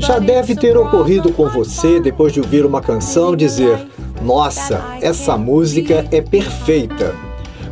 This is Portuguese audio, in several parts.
Já deve ter ocorrido com você, depois de ouvir uma canção, dizer: Nossa, essa música é perfeita.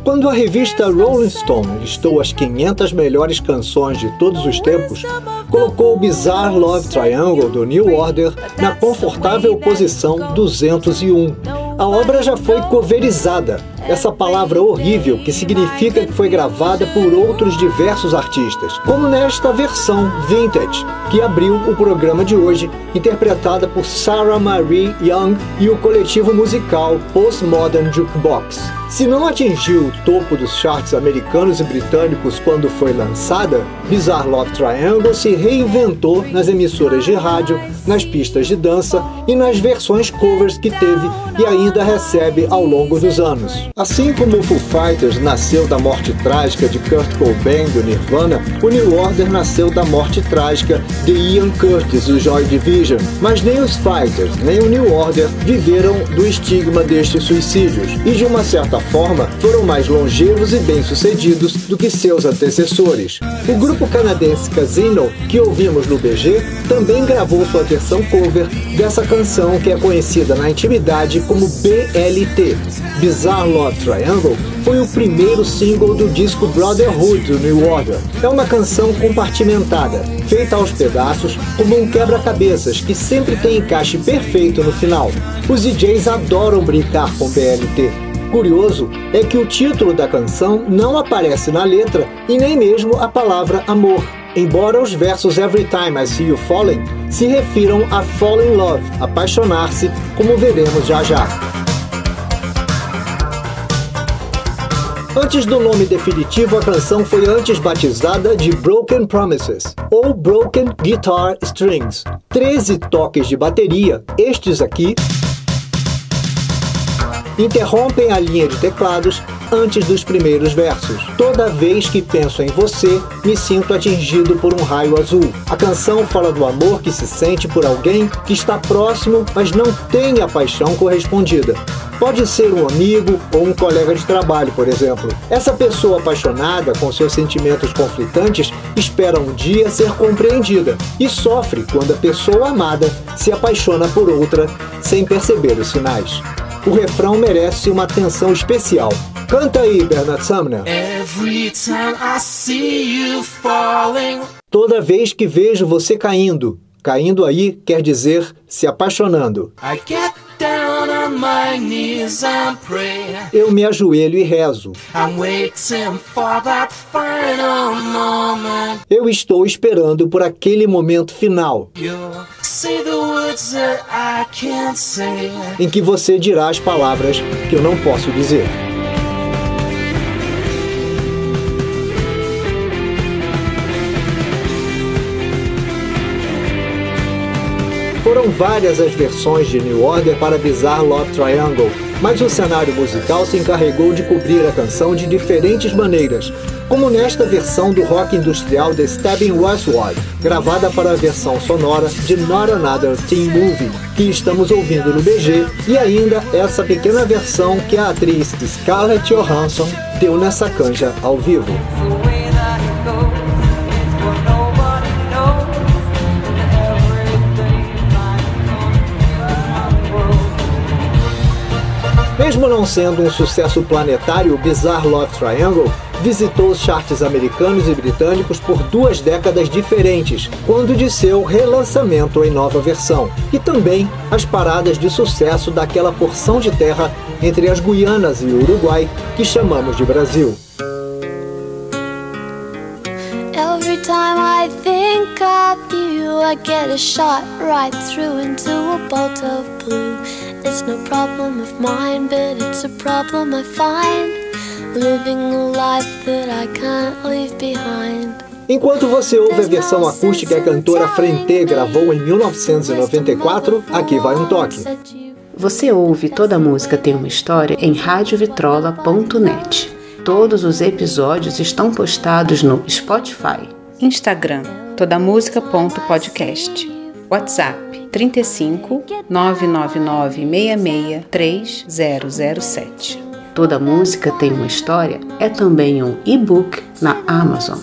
Quando a revista Rolling Stone listou as 500 melhores canções de todos os tempos, colocou o Bizarre Love Triangle do New Order na confortável posição 201. A obra já foi coverizada essa palavra horrível que significa que foi gravada por outros diversos artistas, como nesta versão vintage, que abriu o programa de hoje, interpretada por Sarah Marie Young e o coletivo musical Postmodern Jukebox. Se não atingiu o topo dos charts americanos e britânicos quando foi lançada, Bizarre Love Triangle se reinventou nas emissoras de rádio, nas pistas de dança e nas versões covers que teve e ainda recebe ao longo dos anos. Assim como o Foo Fighters nasceu da morte trágica de Kurt Cobain do Nirvana, o New Order nasceu da morte trágica de Ian Curtis do Joy Division. Mas nem os Fighters nem o New Order viveram do estigma destes suicídios e de uma certa forma, foram mais longevos e bem-sucedidos do que seus antecessores. O grupo canadense Casino, que ouvimos no BG, também gravou sua versão cover dessa canção que é conhecida na intimidade como BLT. Bizarre Love Triangle foi o primeiro single do disco Brotherhood do New Order. É uma canção compartimentada, feita aos pedaços como um quebra-cabeças que sempre tem encaixe perfeito no final. Os DJs adoram brincar com BLT curioso é que o título da canção não aparece na letra e nem mesmo a palavra amor, embora os versos Every Time I See You Falling se refiram a fall in love, apaixonar-se, como veremos já já. Antes do nome definitivo, a canção foi antes batizada de Broken Promises ou Broken Guitar Strings. 13 toques de bateria, estes aqui interrompem a linha de teclados antes dos primeiros versos. Toda vez que penso em você, me sinto atingido por um raio azul. A canção fala do amor que se sente por alguém que está próximo, mas não tem a paixão correspondida. Pode ser um amigo ou um colega de trabalho, por exemplo. Essa pessoa apaixonada, com seus sentimentos conflitantes, espera um dia ser compreendida e sofre quando a pessoa amada se apaixona por outra sem perceber os sinais o refrão merece uma atenção especial. Canta aí, Bernard Sumner. Toda vez que vejo você caindo, caindo aí quer dizer se apaixonando. Eu me ajoelho e rezo. Eu estou esperando por aquele momento final em que você dirá as palavras que eu não posso dizer. Foram várias as versões de New Order para Bizarre Love Triangle, mas o cenário musical se encarregou de cobrir a canção de diferentes maneiras, como nesta versão do rock industrial The Stabbing Westward, gravada para a versão sonora de Not Another Teen Movie, que estamos ouvindo no BG, e ainda essa pequena versão que a atriz Scarlett Johansson deu nessa canja ao vivo. Mesmo não sendo um sucesso planetário, Bizarre Love Triangle visitou os charts americanos e britânicos por duas décadas diferentes, quando de seu relançamento em nova versão, e também as paradas de sucesso daquela porção de terra entre as Guianas e o Uruguai que chamamos de Brasil. Every time I think of you, I get a shot right through into a bolt of blue. It's no problem of mine, but it's a problem I find Enquanto você ouve a versão acústica que a cantora Frente gravou em 1994, aqui vai um toque. Você ouve Toda Música Tem Uma História em radiovitrola.net. Todos os episódios estão postados no Spotify, Instagram, todamusica.podcast, WhatsApp 35 999 66 3007. Toda música tem uma história é também um e-book na Amazon.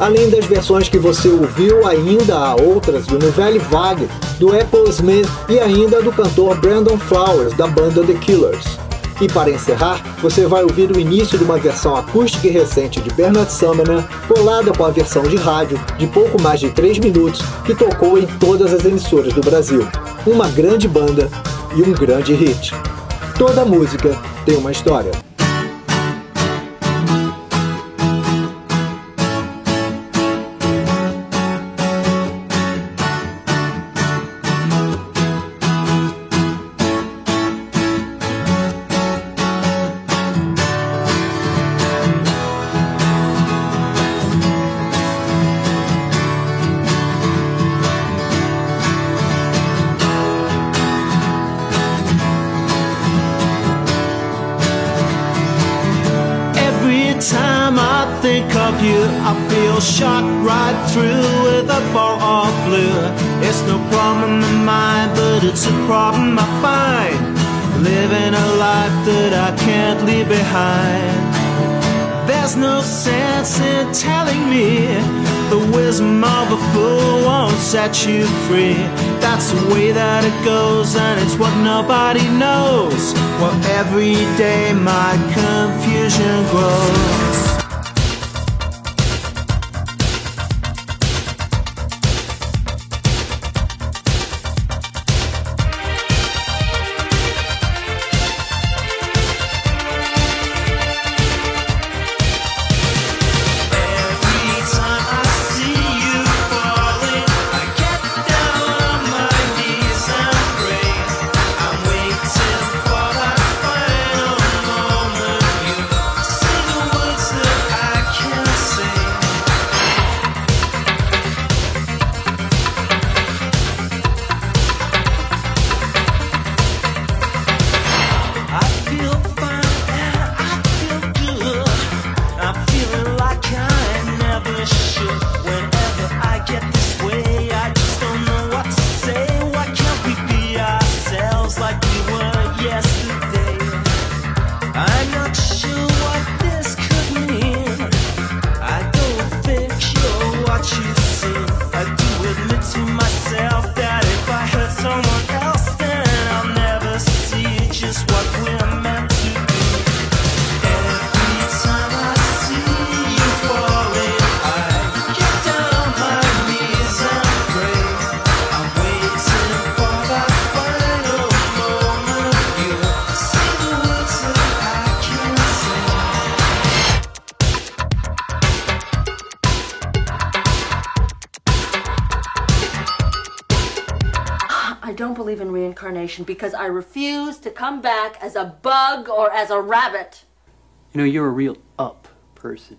Além das versões que você ouviu, ainda há outras do Nouvelle Vague, do Apple Smith e ainda do cantor Brandon Flowers, da banda The Killers. E para encerrar, você vai ouvir o início de uma versão acústica e recente de Bernard Sumner, colada com a versão de rádio de pouco mais de 3 minutos, que tocou em todas as emissoras do Brasil. Uma grande banda e um grande hit. Toda música tem uma história. You, I feel shot right through with a ball of blue. It's no problem of mine, but it's a problem I find. Living a life that I can't leave behind. There's no sense in telling me the wisdom of a fool won't set you free. That's the way that it goes, and it's what nobody knows. Well, every day my confusion grows. Believe in reincarnation because I refuse to come back as a bug or as a rabbit. You know, you're a real up person.